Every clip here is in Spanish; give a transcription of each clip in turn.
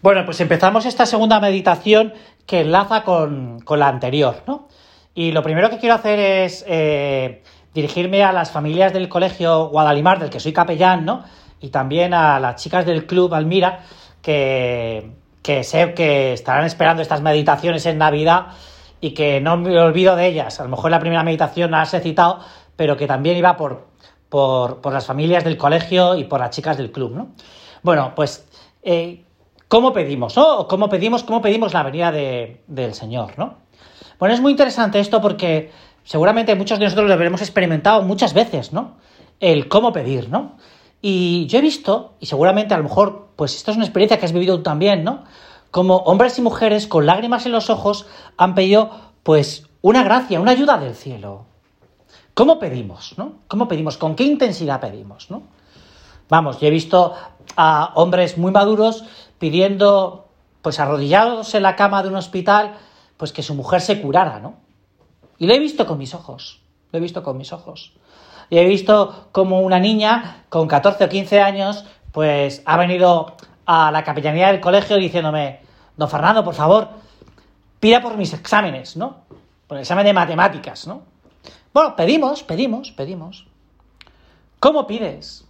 Bueno, pues empezamos esta segunda meditación que enlaza con, la anterior, ¿no? Y lo primero que quiero hacer es eh, dirigirme a las familias del colegio Guadalimar, del que soy capellán, ¿no? Y también a las chicas del club Almira, que, que sé que estarán esperando estas meditaciones en Navidad y que no me olvido de ellas. A lo mejor la primera meditación las he citado, pero que también iba por, por, las familias del colegio y por las chicas del club, ¿no? Bueno, pues, eh, ¿cómo pedimos, no? ¿Cómo pedimos, cómo pedimos la venida del Señor, no? Bueno, es muy interesante esto porque seguramente muchos de nosotros lo habremos experimentado muchas veces, ¿no? El cómo pedir, ¿no? Y yo he visto, y seguramente a lo mejor, pues esto es una experiencia que has vivido tú también, ¿no? Como hombres y mujeres con lágrimas en los ojos han pedido, pues, una gracia, una ayuda del cielo. ¿Cómo pedimos, no? ¿Cómo pedimos? ¿Con qué intensidad pedimos, no? Vamos, yo he visto a hombres muy maduros pidiendo, pues arrodillados en la cama de un hospital, pues que su mujer se curara, ¿no? Y lo he visto con mis ojos, lo he visto con mis ojos. Y he visto como una niña con 14 o 15 años, pues ha venido a la capellanía del colegio diciéndome, don Fernando, por favor, pida por mis exámenes, ¿no? Por el examen de matemáticas, ¿no? Bueno, pedimos, pedimos, pedimos. ¿Cómo pides?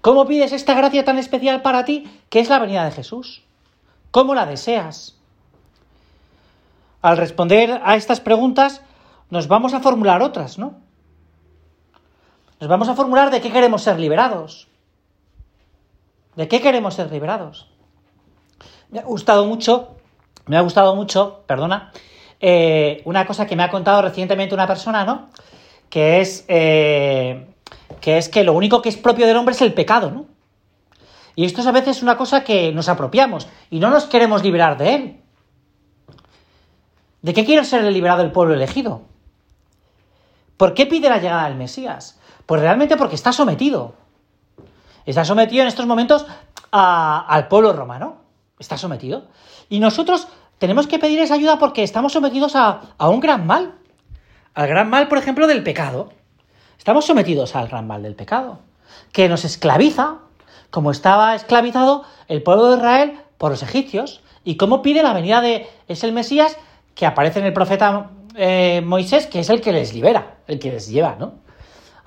¿Cómo pides esta gracia tan especial para ti que es la venida de Jesús? ¿Cómo la deseas? Al responder a estas preguntas, nos vamos a formular otras, ¿no? Nos vamos a formular de qué queremos ser liberados. ¿De qué queremos ser liberados? Me ha gustado mucho, me ha gustado mucho, perdona, eh, una cosa que me ha contado recientemente una persona, ¿no? Que es, eh, que es que lo único que es propio del hombre es el pecado, ¿no? Y esto es a veces una cosa que nos apropiamos y no nos queremos liberar de él. ¿De qué quiere ser liberado el pueblo elegido? ¿Por qué pide la llegada del Mesías? Pues realmente porque está sometido. Está sometido en estos momentos al pueblo romano. Está sometido. Y nosotros tenemos que pedir esa ayuda porque estamos sometidos a, un gran mal. Al gran mal, por ejemplo, del pecado. Estamos sometidos al gran mal del pecado. Que nos esclaviza, como estaba esclavizado el pueblo de Israel por los egipcios. Y cómo pide la venida de es el Mesías que aparece en el profeta eh, Moisés, que es el que les libera, el que les lleva, ¿no?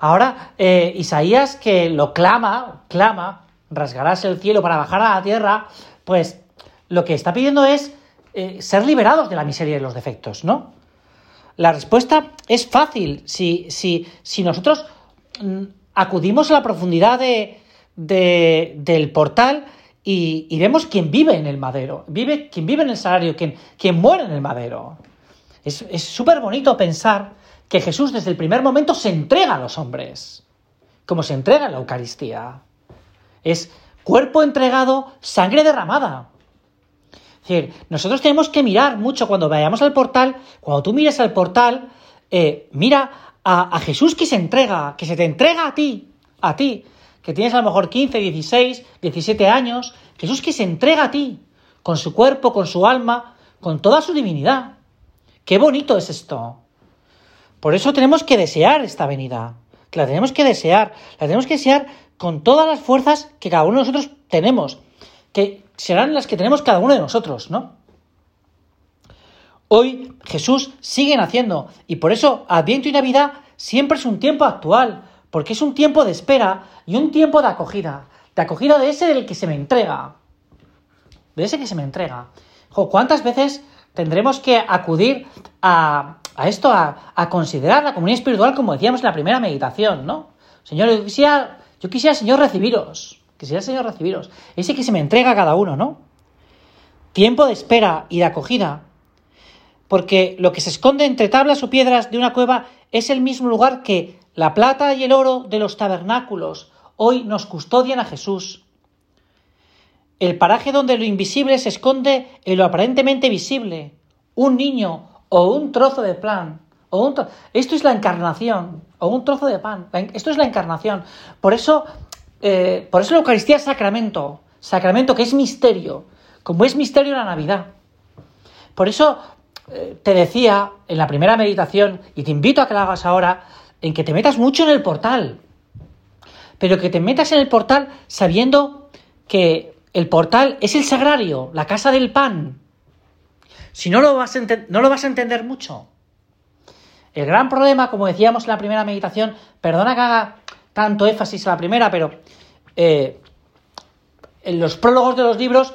Ahora, eh, Isaías que lo clama, clama, rasgarás el cielo para bajar a la tierra, pues lo que está pidiendo es eh, ser liberados de la miseria y los defectos, ¿no? La respuesta es fácil si, si, si nosotros mm, acudimos a la profundidad de, del portal y, vemos quién vive en el madero, vive, quién vive en el salario, quién, quién muere en el madero. Es súper bonito pensar que Jesús desde el primer momento se entrega a los hombres, como se entrega en la Eucaristía. Es cuerpo entregado, sangre derramada. Es decir, nosotros tenemos que mirar mucho cuando vayamos al portal, cuando tú mires al portal, eh, mira a, a, Jesús que se entrega, que se te entrega a ti, a ti, que tienes a lo mejor 15, 16, 17 años, Jesús que se entrega a ti, con su cuerpo, con su alma, con toda su divinidad. Qué bonito es esto. Por eso tenemos que desear esta venida. La tenemos que desear. La tenemos que desear con todas las fuerzas que cada uno de nosotros tenemos. Que serán las que tenemos cada uno de nosotros, ¿no? Hoy Jesús sigue naciendo y por eso Adviento y Navidad siempre es un tiempo actual, porque es un tiempo de espera y un tiempo de acogida, de acogida de ese del que se me entrega, de ese que se me entrega. ¿Cuántas veces tendremos que acudir a, esto, a, considerar la comunidad espiritual como decíamos en la primera meditación, ¿no? Señor, yo quisiera, yo quisiera, Señor, recibiros. Quisiera, Señor, recibiros. Ese que se me entrega a cada uno, ¿no? Tiempo de espera y de acogida. Porque lo que se esconde entre tablas o piedras de una cueva es el mismo lugar que la plata y el oro de los tabernáculos hoy nos custodian a Jesús. El paraje donde lo invisible se esconde en lo aparentemente visible. Un niño o un trozo de plan. O un Esto es la encarnación. O un trozo de pan. Esto es la encarnación. Por eso, eh, por eso la Eucaristía es sacramento. Sacramento que es misterio. Como es misterio la Navidad. Por eso eh, te decía en la primera meditación, y te invito a que la hagas ahora, en que te metas mucho en el portal. Pero que te metas en el portal sabiendo que El portal es el sagrario, la casa del pan. Si no lo vas a, no lo vas a entender mucho. El gran problema, como decíamos en la primera meditación, perdona que haga tanto énfasis a la primera, pero eh, en los prólogos de los libros,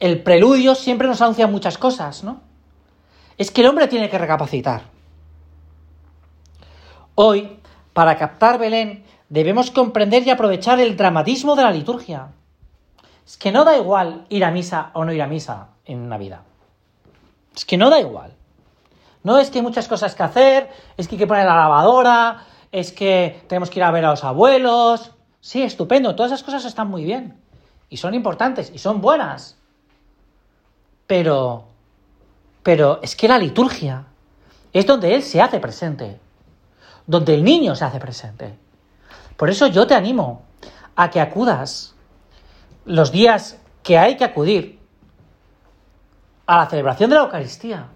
el preludio siempre nos anuncia muchas cosas, ¿no? Es que el hombre tiene que recapacitar. Hoy, para captar Belén, debemos comprender y aprovechar el dramatismo de la liturgia. Es que no da igual ir a misa o no ir a misa en Navidad. Es que no da igual. No es que hay muchas cosas que hacer, es que hay que poner la lavadora, es que tenemos que ir a ver a los abuelos. Sí, estupendo, todas esas cosas están muy bien. Y son importantes, y son buenas. Pero, pero es que la liturgia es donde Él se hace presente, donde el niño se hace presente. Por eso yo te animo a que acudas los días que hay que acudir a la celebración de la Eucaristía.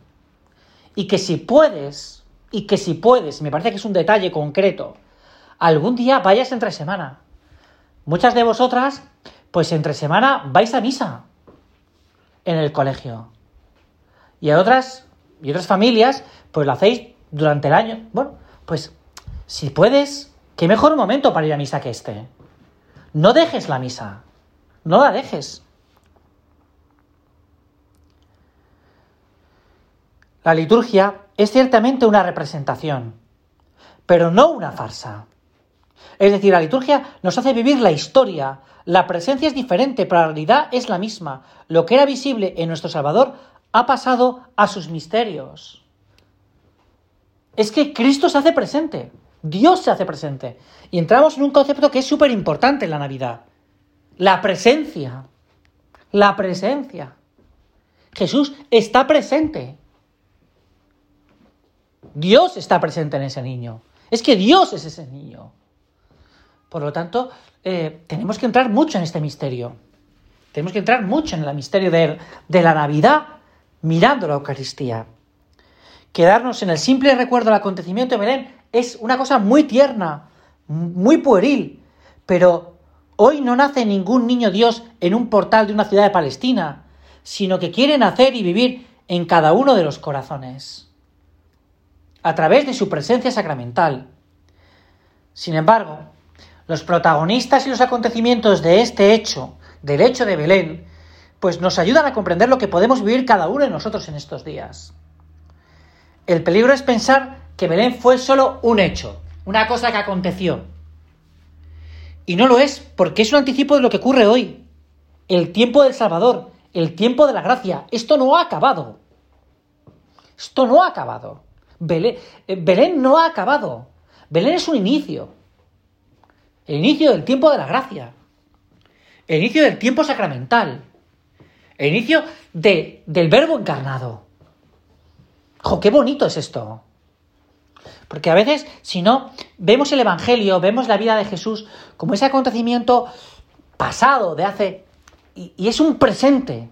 Y que si puedes, y que si puedes, me parece que es un detalle concreto, algún día vayas entre semana. Muchas de vosotras, pues entre semana vais a misa en el colegio. Y a otras, y otras familias, pues lo hacéis durante el año. Bueno, pues si puedes, qué mejor momento para ir a misa que este. No dejes la misa. No la dejes. La liturgia es ciertamente una representación, pero no una farsa. Es decir, la liturgia nos hace vivir la historia. La presencia es diferente, pero la realidad es la misma. Lo que era visible en nuestro Salvador ha pasado a sus misterios. Es que Cristo se hace presente, Dios se hace presente. Y entramos en un concepto que es súper importante en la Navidad. La presencia. La presencia. Jesús está presente. Dios está presente en ese niño. Es que Dios es ese niño. Por lo tanto, eh, tenemos que entrar mucho en este misterio. Tenemos que entrar mucho en el misterio de, de la Navidad mirando la Eucaristía. Quedarnos en el simple recuerdo del acontecimiento de Belén es una cosa muy tierna, muy pueril, pero hoy no nace ningún niño Dios en un portal de una ciudad de Palestina, sino que quiere nacer y vivir en cada uno de los corazones, a través de su presencia sacramental. Sin embargo, los protagonistas y los acontecimientos de este hecho, del hecho de Belén, pues nos ayudan a comprender lo que podemos vivir cada uno de nosotros en estos días. El peligro es pensar que Belén fue solo un hecho, una cosa que aconteció. Y no lo es, porque es un anticipo de lo que ocurre hoy. El tiempo del Salvador, el tiempo de la gracia. Esto no ha acabado. Esto no ha acabado. Belén, eh, Belén no ha acabado. Belén es un inicio. El inicio del tiempo de la gracia. El inicio del tiempo sacramental. El inicio de, del verbo encarnado. ¡Jo, qué bonito es esto! Porque a veces, si no, vemos el Evangelio, vemos la vida de Jesús como ese acontecimiento pasado de hace... Y es un presente.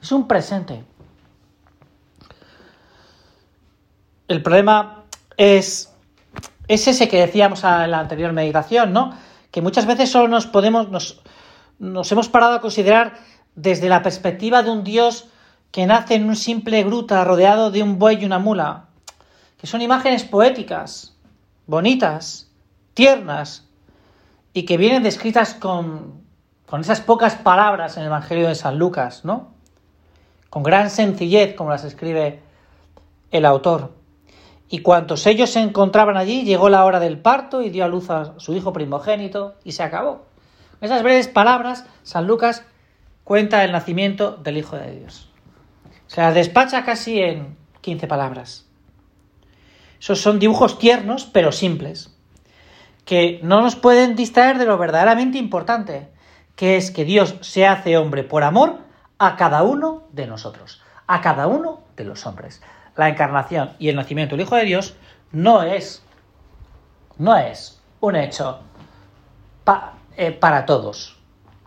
Es un presente. El problema es es ese que decíamos en la anterior meditación, ¿no? Que muchas veces solo nos podemos, nos, hemos parado a considerar desde la perspectiva de un Dios que nace en un simple gruta rodeado de un buey y una mula, que son imágenes poéticas, bonitas, tiernas, y que vienen descritas con esas pocas palabras en el Evangelio de San Lucas, ¿no? Con gran sencillez, como las escribe el autor. Y cuantos ellos se encontraban allí, llegó la hora del parto y dio a luz a su hijo primogénito y se acabó. Esas breves palabras, San Lucas cuenta el nacimiento del Hijo de Dios. Se las despacha casi en 15 palabras. Esos son dibujos tiernos, pero simples, que no nos pueden distraer de lo verdaderamente importante, que es que Dios se hace hombre por amor a cada uno de nosotros, a cada uno de los hombres la encarnación y el nacimiento del Hijo de Dios no es, no es un hecho eh, para todos,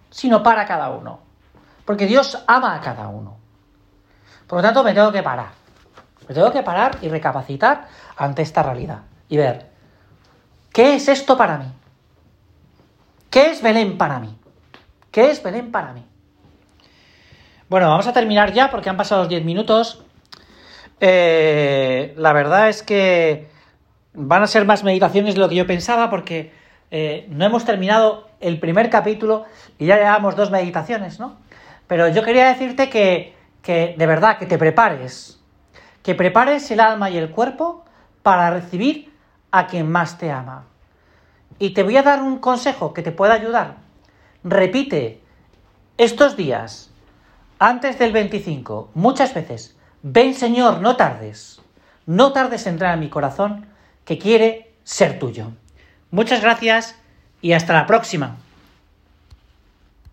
sino para cada uno. Porque Dios ama a cada uno. Por lo tanto, me tengo que parar. Me tengo que parar y recapacitar ante esta realidad y ver, ¿qué es esto para mí? ¿Qué es Belén para mí? ¿Qué es Belén para mí? Bueno, vamos a terminar ya porque han pasado los 10 minutos. Eh, la verdad es que van a ser más meditaciones de lo que yo pensaba porque eh, no hemos terminado el primer capítulo y ya llevamos dos meditaciones, ¿no? Pero yo quería decirte que, que de verdad, que te prepares, que prepares el alma y el cuerpo para recibir a quien más te ama. Y te voy a dar un consejo que te pueda ayudar. Repite estos días, antes del 25, muchas veces, ven Señor, no tardes, no tardes en entrar en mi corazón, que quiere ser tuyo. Muchas gracias y hasta la próxima.